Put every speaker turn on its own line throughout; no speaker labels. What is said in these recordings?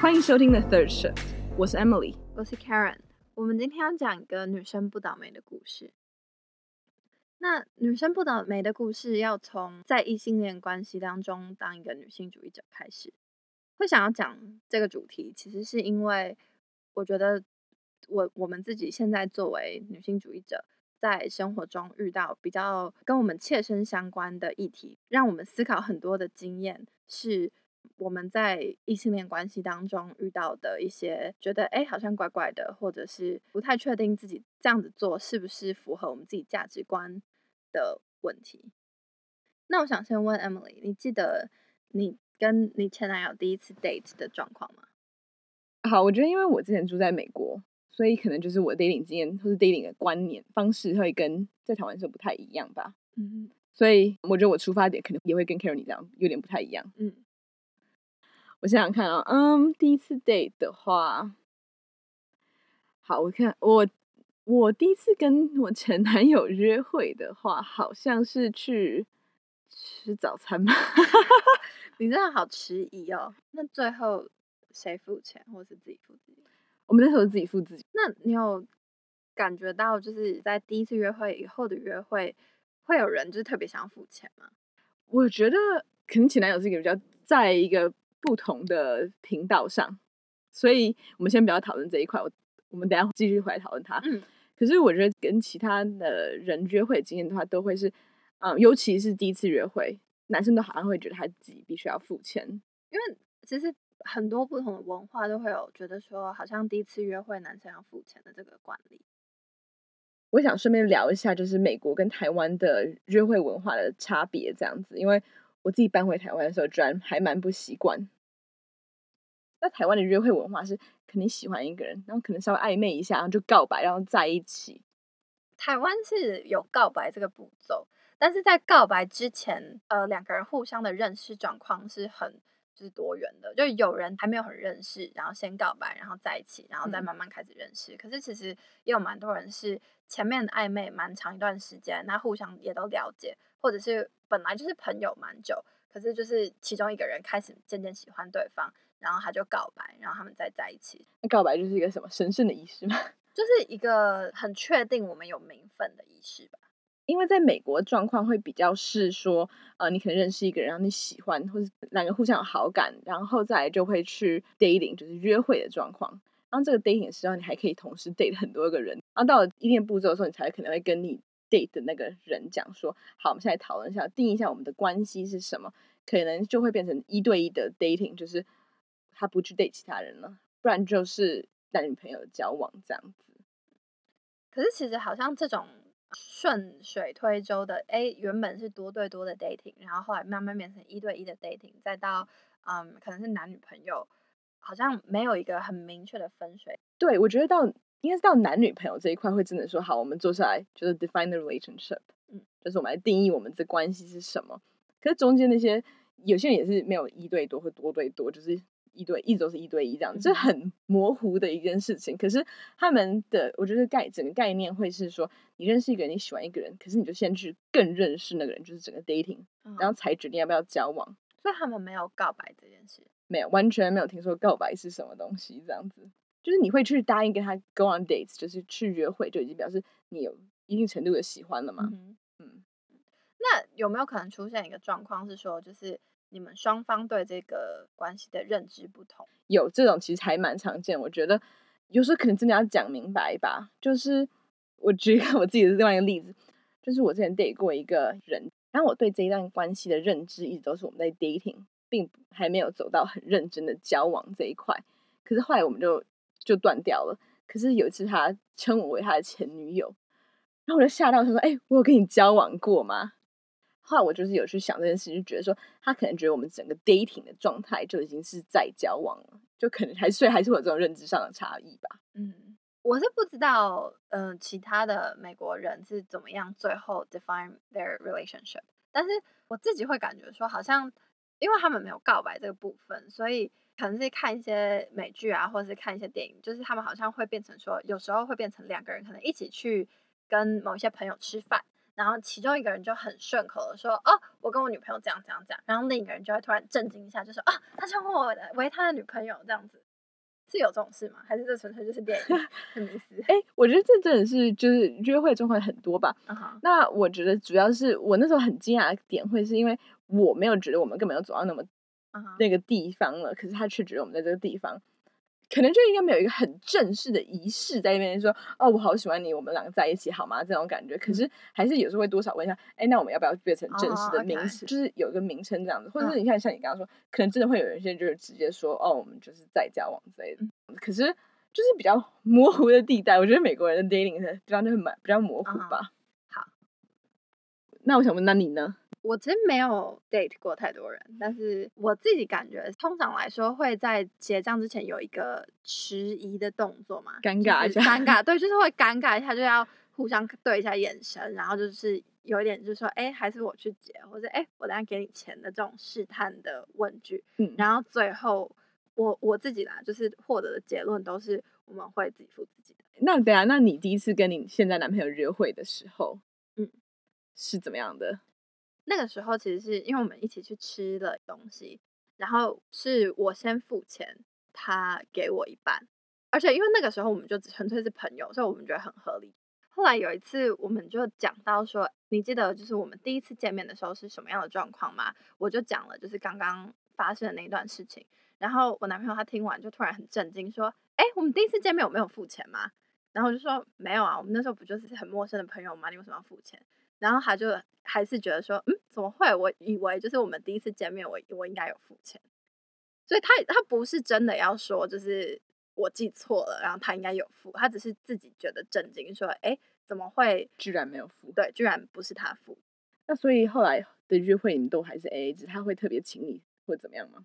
欢迎收听 The Third Shift，我是 Emily，
我是 Karen。我们今天要讲一个女生不倒霉的故事。那女生不倒霉的故事，要从在异性恋关系当中当一个女性主义者开始。会想要讲这个主题，其实是因为我觉得我我们自己现在作为女性主义者。在生活中遇到比较跟我们切身相关的议题，让我们思考很多的经验，是我们在异性恋关系当中遇到的一些觉得哎好像怪怪的，或者是不太确定自己这样子做是不是符合我们自己价值观的问题。那我想先问 Emily，你记得你跟你前男友第一次 date 的状况吗？
好，我觉得因为我之前住在美国。所以可能就是我 dating 经验或是 dating 的观念方式会跟在台湾时候不太一样吧。嗯，所以我觉得我出发点可能也会跟 Karen 这样有点不太一样。嗯，我想想看啊，嗯，第一次 date 的话，好，我看我我第一次跟我前男友约会的话，好像是去吃早餐吧。
你真的好迟疑哦。那最后谁付钱，或是自己付自己？
我们那时候自己付自己。
那你有感觉到，就是在第一次约会以后的约会，会有人就是特别想要付钱吗？
我觉得可能前男友是一个比较在一个不同的频道上，所以我们先不要讨论这一块。我我们等下继续回来讨论它。嗯。可是我觉得跟其他的人约会经验的话，都会是，嗯，尤其是第一次约会，男生都好像会觉得他自己必须要付钱，
因为其实。很多不同的文化都会有觉得说，好像第一次约会男生要付钱的这个惯例。
我想顺便聊一下，就是美国跟台湾的约会文化的差别这样子，因为我自己搬回台湾的时候，居然还蛮不习惯。那台湾的约会文化是肯定喜欢一个人，然后可能稍微暧昧一下，然后就告白，然后在一起。
台湾是有告白这个步骤，但是在告白之前，呃，两个人互相的认识状况是很就。是多元的，就有人还没有很认识，然后先告白，然后在一起，然后再慢慢开始认识。嗯、可是其实也有蛮多人是前面暧昧蛮长一段时间，那互相也都了解，或者是本来就是朋友蛮久，可是就是其中一个人开始渐渐喜欢对方，然后他就告白，然后他们再在一起。
那告白就是一个什么神圣的仪式吗？
就是一个很确定我们有名分的仪式吧。
因为在美国状况会比较是说，呃，你可能认识一个人，然后你喜欢，或者两个互相有好感，然后再来就会去 dating，就是约会的状况。然后这个 dating 的时候，你还可以同时 date 很多个人。然后到了一定步骤的时候，你才可能会跟你 date 的那个人讲说，好，我们现在讨论一下，定一下我们的关系是什么，可能就会变成一对一的 dating，就是他不去 date 其他人了，不然就是男女朋友交往这样子。
可是其实好像这种。顺水推舟的，哎，原本是多对多的 dating，然后后来慢慢变成一对一的 dating，再到嗯，可能是男女朋友，好像没有一个很明确的分水。
对，我觉得到应该是到男女朋友这一块会真的说好，我们坐下来就是 define the relationship，嗯，就是我们来定义我们这关系是什么。可是中间那些有些人也是没有一对多或多对多，就是。一对一直都是一对一这样，这很模糊的一件事情。可是他们的，我觉得概整个概念会是说，你认识一个人，你喜欢一个人，可是你就先去更认识那个人，就是整个 dating，然后才决定要不要交往。
所以他们没有告白这件事，
没有，完全没有听说告白是什么东西。这样子，就是你会去答应跟他 go on dates，就是去约会，就已经表示你有一定程度的喜欢了嘛。嗯，嗯，
那有没有可能出现一个状况是说，就是？你们双方对这个关系的认知不同，
有这种其实还蛮常见。我觉得有时候可能真的要讲明白吧。就是我举一个 我自己的另外一个例子，就是我之前 date 过一个人，然后我对这一段关系的认知一直都是我们在 dating，并还没有走到很认真的交往这一块。可是后来我们就就断掉了。可是有一次他称我为他的前女友，然后我就吓到，他说：“哎、我有跟你交往过吗？”后来我就是有去想这件事，就觉得说他可能觉得我们整个 dating 的状态就已经是在交往了，就可能还是还是会有这种认知上的差异吧。
嗯，我是不知道，嗯、其他的美国人是怎么样最后 define their relationship，但是我自己会感觉说，好像因为他们没有告白这个部分，所以可能是看一些美剧啊，或者是看一些电影，就是他们好像会变成说，有时候会变成两个人可能一起去跟某一些朋友吃饭。然后其中一个人就很顺口的说：“哦，我跟我女朋友这样这样这样。”然后另一个人就会突然震惊一下，就说：“哦，他称呼我为他的女朋友这样子。”是有这种事吗？还是这纯粹就是电影很迷思？
哎、欸，我觉得这真的是就是约会状况很多吧。Uh huh. 那我觉得主要是我那时候很惊讶的点，会是因为我没有觉得我们根本就走到那么那个地方了，uh. 可是他却觉得我们在这个地方。可能就应该没有一个很正式的仪式在那边说哦，我好喜欢你，我们两个在一起好吗？这种感觉，可是还是有时候会多少问一下，哎，那我们要不要变成正式的名词？Oh. 就是有一个名称这样子，或者是你看像你刚刚说，可能真的会有人现在就是直接说哦，我们就是在交往之类的。可是就是比较模糊的地带，我觉得美国人的 dating 的地方就很蛮比较模糊吧。
好，
那我想问，那你呢？
我其实没有 date 过太多人，但是我自己感觉，通常来说会在结账之前有一个迟疑的动作嘛，
尴尬一下，
尴尬，对，就是会尴尬一下，就要互相对一下眼神，然后就是有一点就是说，哎，还是我去结，或者哎，我等下给你钱的这种试探的问句，嗯，然后最后我我自己啦，就是获得的结论都是我们会自己付自己的。
那对啊，那你第一次跟你现在男朋友约会的时候，嗯，是怎么样的？
那个时候其实是因为我们一起去吃了东西，然后是我先付钱，他给我一半，而且因为那个时候我们就纯粹是朋友，所以我们觉得很合理。后来有一次我们就讲到说，你记得就是我们第一次见面的时候是什么样的状况吗？我就讲了就是刚刚发生的那一段事情，然后我男朋友他听完就突然很震惊说，哎，我们第一次见面我没有付钱吗？然后我就说没有啊，我们那时候不就是很陌生的朋友吗？你为什么要付钱？然后他就还是觉得说，嗯，怎么会？我以为就是我们第一次见面，我我应该有付钱，所以他他不是真的要说，就是我记错了，然后他应该有付，他只是自己觉得震惊，说，哎，怎么会
居然没有付？
对，居然不是他付。
那所以后来的约会，你都还是 AA 制，他会特别请你或怎么样吗？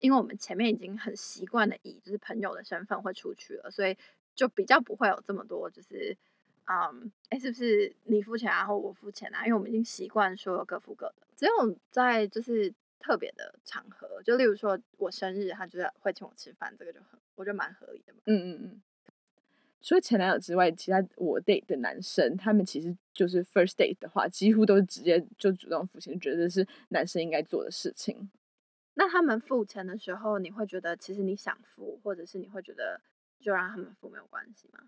因为我们前面已经很习惯的以就是朋友的身份会出去了，所以就比较不会有这么多就是。嗯，哎，是不是你付钱啊，或我付钱啊？因为我们已经习惯说各付各的。只有在就是特别的场合，就例如说我生日，他就是会请我吃饭，这个就很，我觉得蛮合理的嘛。
嗯嗯嗯。除了前男友之外，其他我 date 的男生，他们其实就是 first date 的话，几乎都是直接就主动付钱，觉得是男生应该做的事情。
那他们付钱的时候，你会觉得其实你想付，或者是你会觉得就让他们付没有关系吗？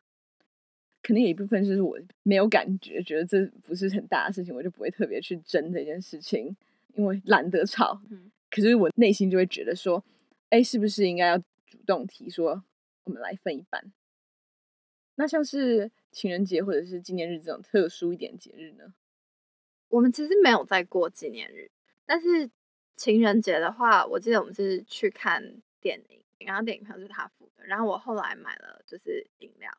肯定有一部分就是我没有感觉，觉得这不是很大的事情，我就不会特别去争这件事情，因为懒得吵。嗯、可是我内心就会觉得说，哎，是不是应该要主动提说，我们来分一半？那像是情人节或者是纪念日这种特殊一点节日呢？
我们其实没有在过纪念日，但是情人节的话，我记得我们是去看电影，然后电影票是他付的，然后我后来买了就是饮料。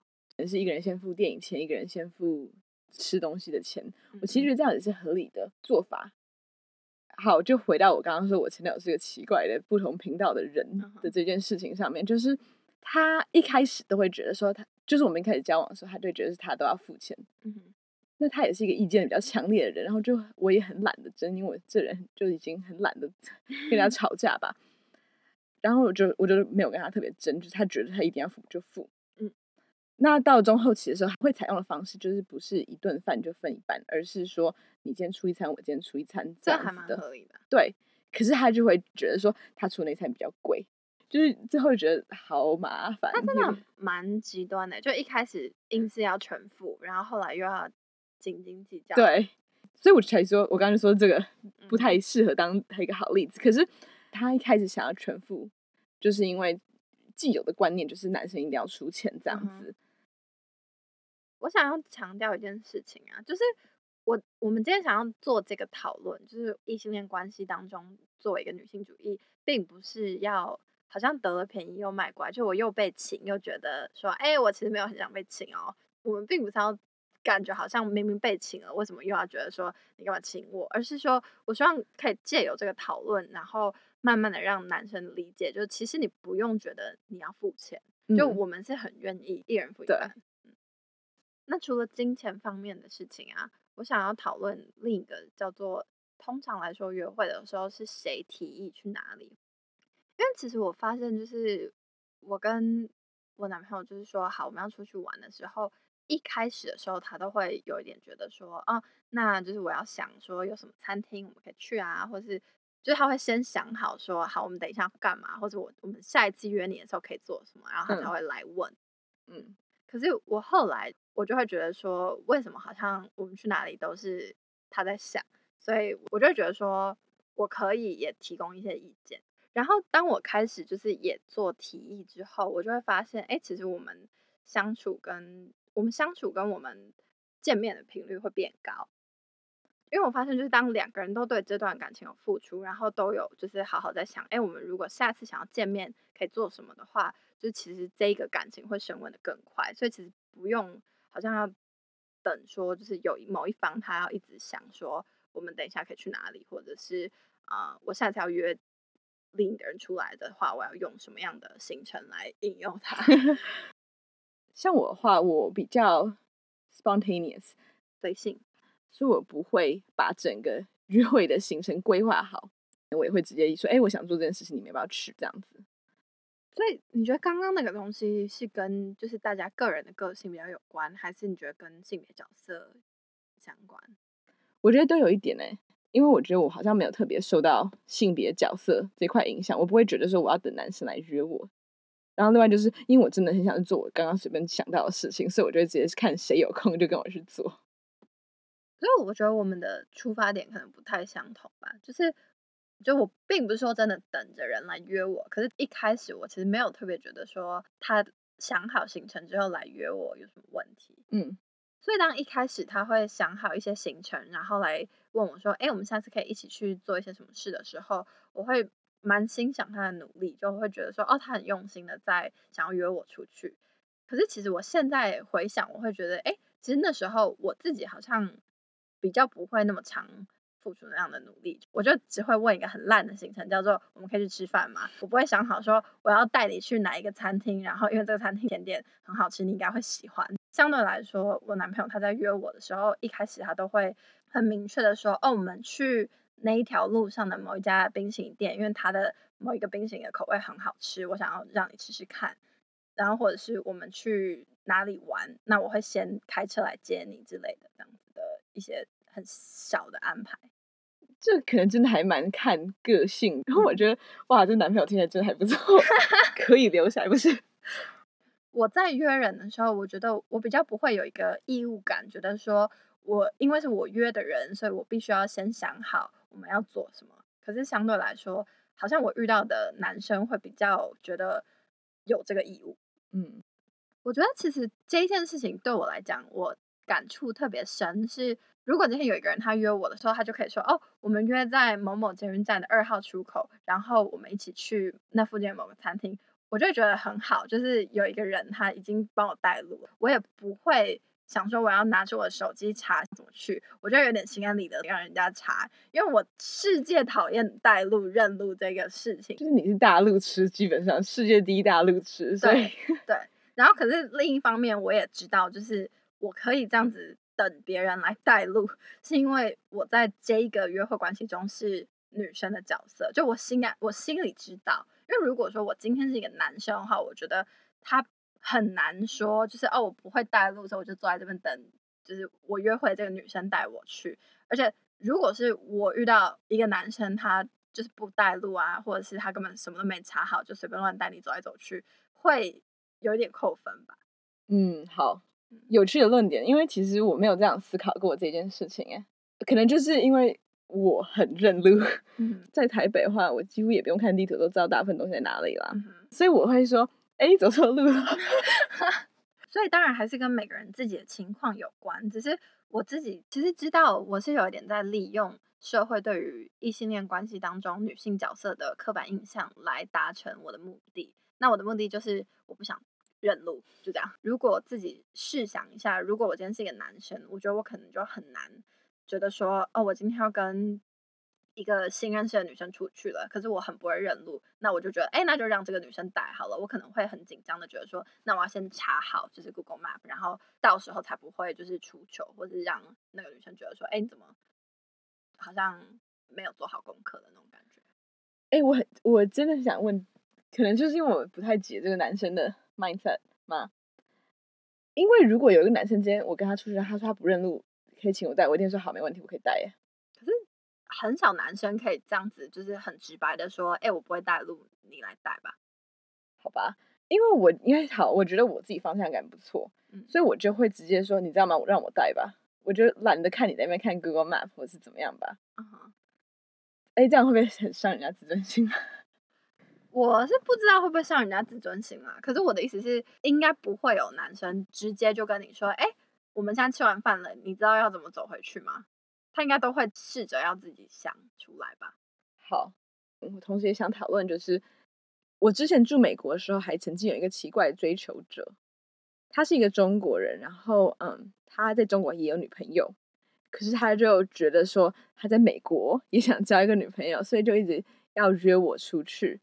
是一个人先付电影钱，一个人先付吃东西的钱。嗯、我其实觉得这样也是合理的做法。好，就回到我刚刚说，我前男友是个奇怪的不同频道的人的这件事情上面，就是他一开始都会觉得说他，就是我们一开始交往的时候，他就觉得是他都要付钱。嗯、哼那他也是一个意见比较强烈的人，然后就我也很懒得争，因为我这人就已经很懒得跟他 吵架吧。然后我就我就没有跟他特别争，就是他觉得他一定要付就付。那到中后期的时候，会采用的方式就是不是一顿饭就分一半，而是说你今天出一餐，我今天出一餐，这样。还蛮合理的。对，可是他就会觉得说他出那餐比较贵，就是最后觉得好麻烦。他真的蛮极端的，就一开始硬是要全付，然后后来又要斤斤计较。
对，所以我才说，我刚才说这个不太适合当一个好例子。嗯、可是他一开始想要全付，就是因为既有的观念就是男生一定要出钱这样子。嗯
我想要强调一件事情啊，就是我我们今天想要做这个讨论，就是异性恋关系当中，作为一个女性主义，并不是要好像得了便宜又卖乖，就我又被请又觉得说，哎、欸，我其实没有很想被请哦。我们并不是要感觉好像明明被请了，为什么又要觉得说你干嘛请我？而是说我希望可以借由这个讨论，然后慢慢的让男生理解，就是其实你不用觉得你要付钱，就我们是很愿意一人付一半。那除了金钱方面的事情啊，我想要讨论另一个叫做，通常来说约会的时候是谁提议去哪里？因为其实我发现，就是我跟我男朋友就是说好我们要出去玩的时候，一开始的时候他都会有一点觉得说，哦，那就是我要想说有什么餐厅我们可以去啊，或是。就是他会先想好说，好，我们等一下要干嘛，或者我我们下一次约你的时候可以做什么，然后他才会来问。
嗯，
可是我后来我就会觉得说，为什么好像我们去哪里都是他在想，所以我就会觉得说，我可以也提供一些意见。然后当我开始就是也做提议之后，我就会发现，哎，其实我们相处跟我们相处跟我们见面的频率会变高。因为我发现，就是当两个人都对这段感情有付出，然后都有就是好好在想，哎，我们如果下次想要见面，可以做什么的话，就其实这一个感情会升温的更快。所以其实不用好像要等说，就是有某一方他要一直想说，我们等一下可以去哪里，或者是啊、呃，我下次要约另一个人出来的话，我要用什么样的行程来引诱他？
像我的话，我比较 spontaneous，
随性。
所以我不会把整个约会的行程规划好，我也会直接说：“哎，我想做这件事情，你们要不要去？”这样子。
所以你觉得刚刚那个东西是跟就是大家个人的个性比较有关，还是你觉得跟性别角色相关？
我觉得都有一点呢，因为我觉得我好像没有特别受到性别角色这块影响，我不会觉得说我要等男生来约我。然后另外就是因为我真的很想做我刚刚随便想到的事情，所以我就直接看谁有空就跟我去做。
所以我觉得我们的出发点可能不太相同吧，就是，就我并不是说真的等着人来约我，可是一开始我其实没有特别觉得说他想好行程之后来约我有什么问题，
嗯，
所以当一开始他会想好一些行程，然后来问我说，哎，我们下次可以一起去做一些什么事的时候，我会蛮欣赏他的努力，就会觉得说，哦，他很用心的在想要约我出去。可是其实我现在回想，我会觉得，哎，其实那时候我自己好像。比较不会那么常付出那样的努力，我就只会问一个很烂的行程，叫做我们可以去吃饭吗？我不会想好说我要带你去哪一个餐厅，然后因为这个餐厅甜点很好吃，你应该会喜欢。相对来说，我男朋友他在约我的时候，一开始他都会很明确的说，哦，我们去那一条路上的某一家冰淇淋店，因为他的某一个冰淇淋的口味很好吃，我想要让你吃吃看。然后或者是我们去哪里玩，那我会先开车来接你之类的，这样子的一些很小的安排。
这可能真的还蛮看个性。然 后我觉得，哇，这男朋友听起来真的还不错，可以留下来，不是？
我在约人的时候，我觉得我比较不会有一个义务感，觉得说我因为是我约的人，所以我必须要先想好我们要做什么。可是相对来说，好像我遇到的男生会比较觉得有这个义务。
嗯，
我觉得其实这一件事情对我来讲，我感触特别深。是如果今天有一个人他约我的时候，他就可以说：“哦，我们约在某某捷运站的二号出口，然后我们一起去那附近的某个餐厅。”我就觉得很好，就是有一个人他已经帮我带路，我也不会想说我要拿出我的手机查怎么去。我觉得有点心安理得让人家查，因为我世界讨厌带路认路这个事情。
就是你是大路痴，基本上世界第一大路痴，所以
对，对。然后可是另一方面，我也知道，就是我可以这样子等别人来带路，是因为我在这一个约会关系中是女生的角色，就我心感我心里知道。因为如果说我今天是一个男生的话，我觉得他很难说，就是哦，我不会带路，所以我就坐在这边等，就是我约会这个女生带我去。而且如果是我遇到一个男生，他就是不带路啊，或者是他根本什么都没查好，就随便乱带你走来走去，会有一点扣分吧。
嗯，好，有趣的论点，因为其实我没有这样思考过这件事情，哎，可能就是因为。我很认路，在台北的话，我几乎也不用看地图，都知道大部分东西在哪里啦。嗯、所以我会说，哎，走错路了。
所以当然还是跟每个人自己的情况有关。只是我自己其实知道，我是有一点在利用社会对于异性恋关系当中女性角色的刻板印象来达成我的目的。那我的目的就是我不想认路，就这样。如果自己试想一下，如果我今天是一个男生，我觉得我可能就很难。觉得说哦，我今天要跟一个新认识的女生出去了，可是我很不会认路，那我就觉得，哎，那就让这个女生带好了。我可能会很紧张的觉得说，那我要先查好就是 Google Map，然后到时候才不会就是出糗，或者是让那个女生觉得说，哎，你怎么好像没有做好功课的那种感觉。
哎，我很我真的想问，可能就是因为我不太解这个男生的 mindset 吗？因为如果有一个男生今天我跟他出去，他说他不认路。可以请我带，我一定说好，没问题，我可以带耶。
可是很少男生可以这样子，就是很直白的说，哎，我不会带路，你来带吧。
好吧，因为我因为好，我觉得我自己方向感不错，嗯，所以我就会直接说，你知道吗？我让我带吧，我就懒得看你在那边看 Google Map 或是怎么样吧。嗯哼，哎，这样会不会很伤人家自尊心？
我是不知道会不会伤人家自尊心啊。可是我的意思是，应该不会有男生直接就跟你说，哎，我们现在吃完饭了，你知道要怎么走回去吗？他应该都会试着要自己想出来吧。
好，我同时也想讨论，就是。我之前住美国的时候，还曾经有一个奇怪的追求者，他是一个中国人，然后嗯，他在中国也有女朋友，可是他就觉得说他在美国也想交一个女朋友，所以就一直要约我出去。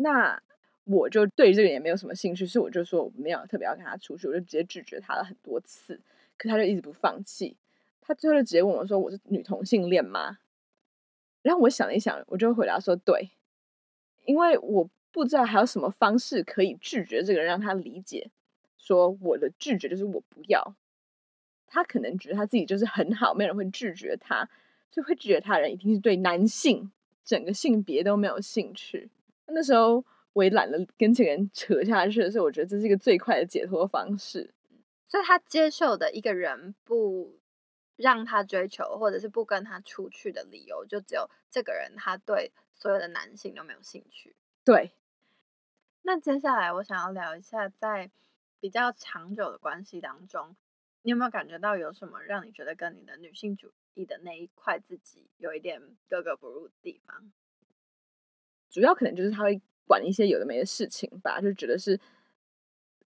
那我就对这个也没有什么兴趣，所以我就说我没有特别要跟他出去，我就直接拒绝他了很多次，可他就一直不放弃。他最后就直接问我说：“我是女同性恋吗？”然后我想了一想，我就回答说：“对。”因为我不知道还有什么方式可以拒绝这个人，让他理解，说我的拒绝就是我不要。他可能觉得他自己就是很好，没有人会拒绝他，所以会拒绝他人一定是对男性整个性别都没有兴趣。那时候我也懒得跟这个人扯下去，所以我觉得这是一个最快的解脱方式。
所以他接受的一个人不让他追求，或者是不跟他出去的理由，就只有这个人他对。所有的男性都没有兴趣。
对，
那接下来我想要聊一下，在比较长久的关系当中，你有没有感觉到有什么让你觉得跟你的女性主义的那一块自己有一点格格不入的地方？
主要可能就是他会管一些有的没的事情吧，就觉得是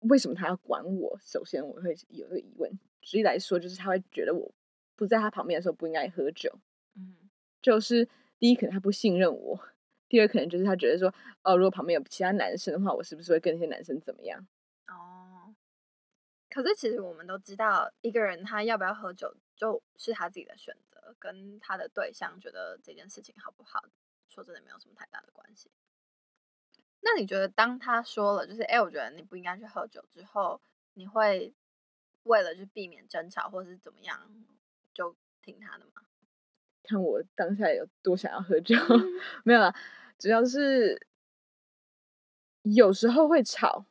为什么他要管我？首先我会有个疑问，举例来说，就是他会觉得我不在他旁边的时候不应该喝酒。嗯，就是。第一，可能他不信任我；第二，可能就是他觉得说，哦，如果旁边有其他男生的话，我是不是会跟那些男生怎么样？
哦。可是其实我们都知道，一个人他要不要喝酒，就是他自己的选择，跟他的对象觉得这件事情好不好，说真的没有什么太大的关系。那你觉得，当他说了，就是哎，我觉得你不应该去喝酒之后，你会为了就避免争吵，或是怎么样，就听他的吗？
看我当下有多想要喝酒，没有啦，主要是有时候会吵，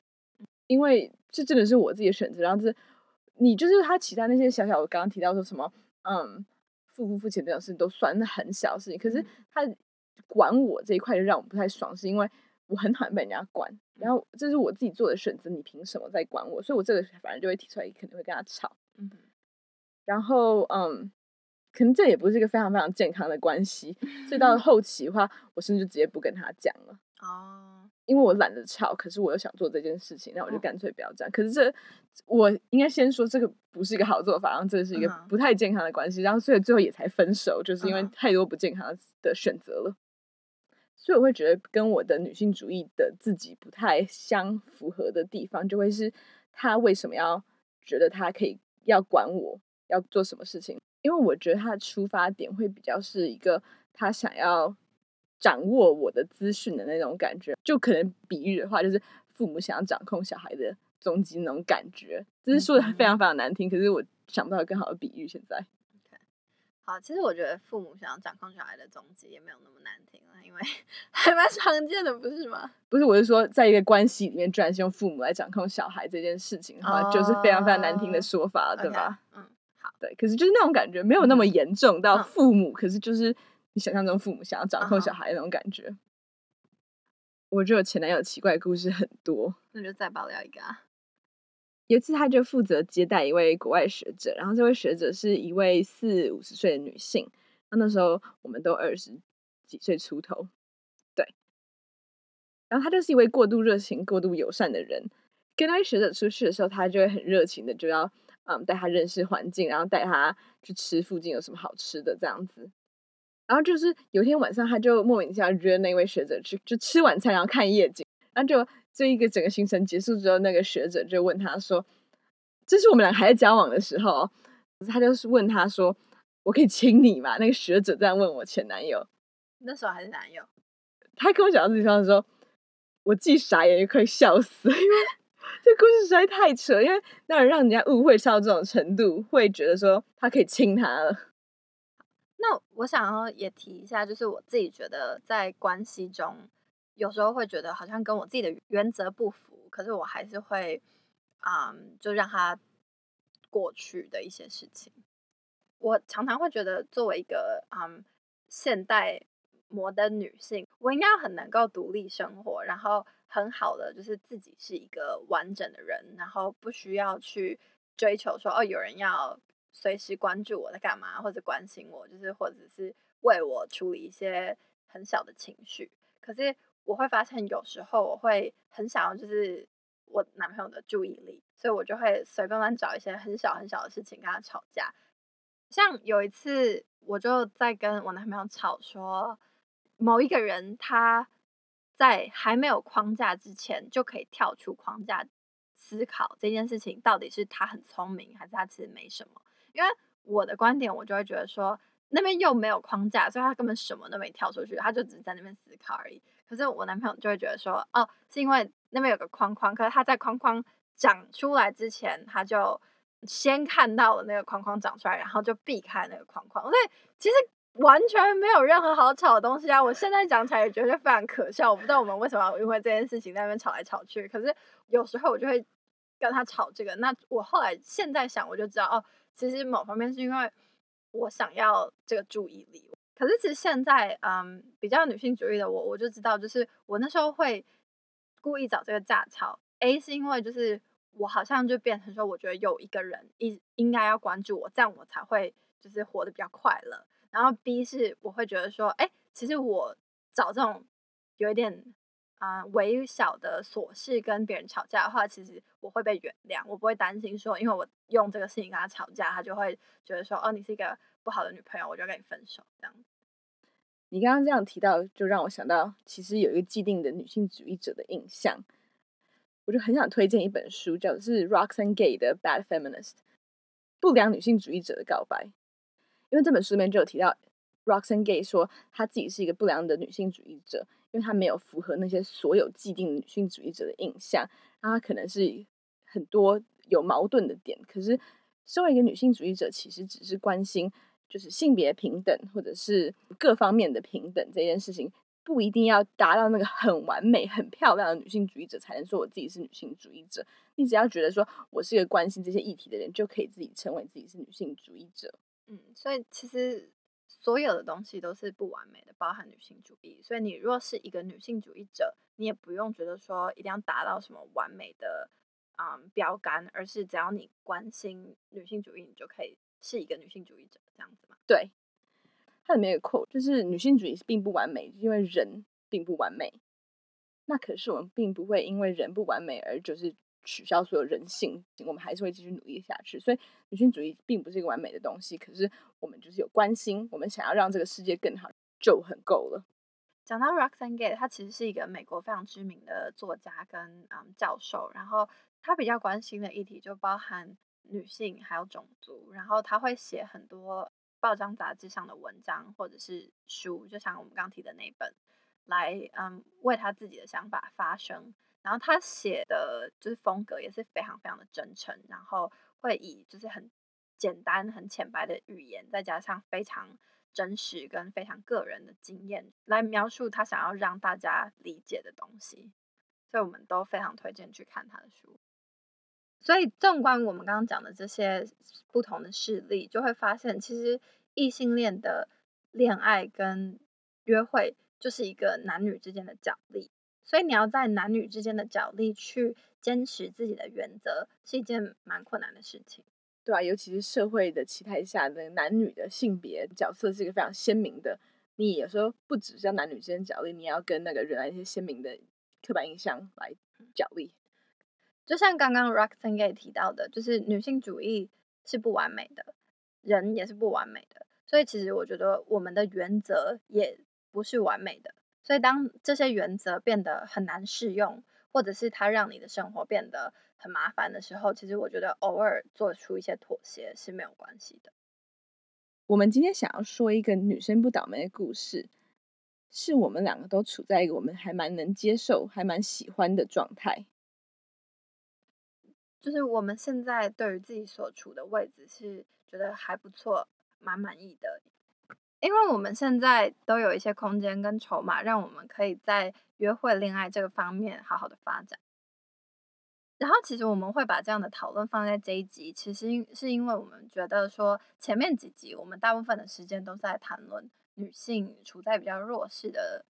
因为这真的是我自己的选择。然后是，你就是他其他那些小小，我刚刚提到说什么，嗯，付不付钱这种事都算那很小事情，可是他管我这一块就让我不太爽，是因为我很讨厌被人家管，然后这是我自己做的选择，你凭什么在管我？所以我这个反正就会提出来，肯定会跟他吵。嗯，然后嗯。可能这也不是一个非常非常健康的关系，所以到了 后期的话，我甚至就直接不跟他讲了。哦，因为我懒得吵，可是我又想做这件事情，那我就干脆不要这样。可是这我应该先说，这个不是一个好做法，然后这是一个不太健康的关系，然后所以最后也才分手，就是因为太多不健康的选择了。所以我会觉得跟我的女性主义的自己不太相符合的地方，就会是他为什么要觉得他可以要管我要做什么事情。因为我觉得他的出发点会比较是一个他想要掌握我的资讯的那种感觉，就可能比喻的话，就是父母想要掌控小孩的踪迹那种感觉。只是说的非常非常难听，可是我想不到更好的比喻。现在
好，其实我觉得父母想要掌控小孩的踪迹也没有那么难听了，因为 还蛮常见的，不是吗？
不是，我是说，在一个关系里面，居然是用父母来掌控小孩这件事情的话，oh, 就是非常非常难听的说法，okay. 对吧？嗯。好对，可是就是那种感觉没有那么严重到父母，嗯、可是就是你想象中父母想要掌控小孩的那种感觉。嗯、我觉得我前男友奇怪的故事很多，
那就再爆料一个啊。
有一次他就负责接待一位国外学者，然后这位学者是一位四五十岁的女性，那那时候我们都二十几岁出头，对。然后他就是一位过度热情、过度友善的人，跟那位学者出去的时候，他就会很热情的就要。嗯，带他认识环境，然后带他去吃附近有什么好吃的这样子。然后就是有一天晚上，他就莫名其妙约那位学者去，就吃晚餐，然后看夜景。然后就这一个整个行程结束之后，那个学者就问他说：“这是我们俩还在交往的时候。”他就是问他说：“我可以亲你吗？”那个学者这样问我前男友，
那时候还是男友。
他跟我讲到这地方的时候，我既傻眼又快笑死了，因为。这故事实在太扯，因为那让人家误会到这种程度，会觉得说他可以亲他了。
那我想要也提一下，就是我自己觉得在关系中，有时候会觉得好像跟我自己的原则不符，可是我还是会，嗯，就让它过去的一些事情。我常常会觉得，作为一个嗯现代摩登女性，我应该很能够独立生活，然后很好的就是自己是一个完整的人，然后不需要去追求说哦，有人要。随时关注我在干嘛，或者关心我，就是或者是为我处理一些很小的情绪。可是我会发现，有时候我会很想要就是我男朋友的注意力，所以我就会随便乱找一些很小很小的事情跟他吵架。像有一次，我就在跟我男朋友吵说，某一个人他在还没有框架之前就可以跳出框架思考这件事情，到底是他很聪明，还是他其实没什么。因为我的观点，我就会觉得说，那边又没有框架，所以他根本什么都没跳出去，他就只是在那边思考而已。可是我男朋友就会觉得说，哦，是因为那边有个框框，可是他在框框长出来之前，他就先看到了那个框框长出来，然后就避开那个框框。所以其实完全没有任何好吵的东西啊！我现在讲起来也觉得非常可笑。我不知道我们为什么要因为这件事情在那边吵来吵去。可是有时候我就会跟他吵这个。那我后来现在想，我就知道哦。其实某方面是因为我想要这个注意力，可是其实现在，嗯，比较女性主义的我，我就知道，就是我那时候会故意找这个架吵。A 是因为就是我好像就变成说，我觉得有一个人一应该要关注我，这样我才会就是活得比较快乐。然后 B 是我会觉得说，哎，其实我找这种有一点。啊，微小的琐事跟别人吵架的话，其实我会被原谅，我不会担心说，因为我用这个事情跟他吵架，他就会觉得说，哦，你是一个不好的女朋友，我就跟你分手这样。
你刚刚这样提到，就让我想到，其实有一个既定的女性主义者的印象，我就很想推荐一本书，叫做是 Roxane Gay 的《Bad Feminist》，不良女性主义者的告白，因为这本书里面就有提到。Roxane Gay 说，她自己是一个不良的女性主义者，因为她没有符合那些所有既定女性主义者的印象，然后她可能是很多有矛盾的点。可是，身为一个女性主义者，其实只是关心就是性别平等或者是各方面的平等这件事情，不一定要达到那个很完美、很漂亮的女性主义者才能说我自己是女性主义者。你只要觉得说我是一个关心这些议题的人，就可以自己称为自己是女性主义者。
嗯，所以其实。所有的东西都是不完美的，包含女性主义。所以你若是一个女性主义者，你也不用觉得说一定要达到什么完美的嗯标杆，而是只要你关心女性主义，你就可以是一个女性主义者，这样子嘛？
对。它里面有个 quote，就是女性主义并不完美，因为人并不完美。那可是我们并不会因为人不完美而就是。取消所有人性，我们还是会继续努力下去。所以，女性主义并不是一个完美的东西，可是我们就是有关心，我们想要让这个世界更好，就很够了。
讲到 Roxane Gay，她其实是一个美国非常知名的作家跟嗯教授，然后她比较关心的议题就包含女性还有种族，然后她会写很多报章杂志上的文章或者是书，就像我们刚提的那本，来嗯为她自己的想法发声。然后他写的就是风格也是非常非常的真诚，然后会以就是很简单、很浅白的语言，再加上非常真实跟非常个人的经验来描述他想要让大家理解的东西，所以我们都非常推荐去看他的书。所以纵观我们刚刚讲的这些不同的事例，就会发现其实异性恋的恋爱跟约会就是一个男女之间的角力。所以你要在男女之间的角力去坚持自己的原则，是一件蛮困难的事情，
对啊，尤其是社会的期待下的男女的性别角色是一个非常鲜明的。你有时候不只是要男女之间角力，你要跟那个原来一些鲜明的刻板印象来角力。
就像刚刚 Roxane Gay 提到的，就是女性主义是不完美的，人也是不完美的，所以其实我觉得我们的原则也不是完美的。所以，当这些原则变得很难适用，或者是它让你的生活变得很麻烦的时候，其实我觉得偶尔做出一些妥协是没有关系的。
我们今天想要说一个女生不倒霉的故事，是我们两个都处在一个我们还蛮能接受、还蛮喜欢的状态，
就是我们现在对于自己所处的位置是觉得还不错、蛮满意的。因为我们现在都有一些空间跟筹码，让我们可以在约会、恋爱这个方面好好的发展。然后，其实我们会把这样的讨论放在这一集，其实是因为我们觉得说，前面几集我们大部分的时间都在谈论女性处在比较弱势的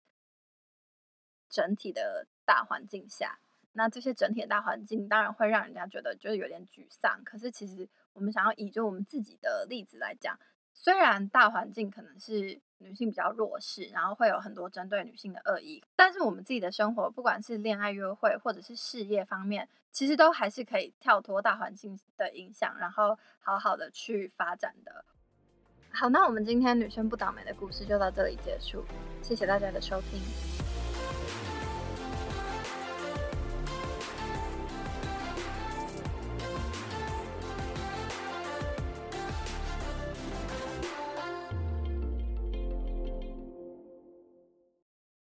整体的大环境下，那这些整体的大环境当然会让人家觉得就是有点沮丧。可是，其实我们想要以就我们自己的例子来讲。虽然大环境可能是女性比较弱势，然后会有很多针对女性的恶意，但是我们自己的生活，不管是恋爱、约会，或者是事业方面，其实都还是可以跳脱大环境的影响，然后好好的去发展的。好，那我们今天女生不倒霉的故事就到这里结束，谢谢大家的收听。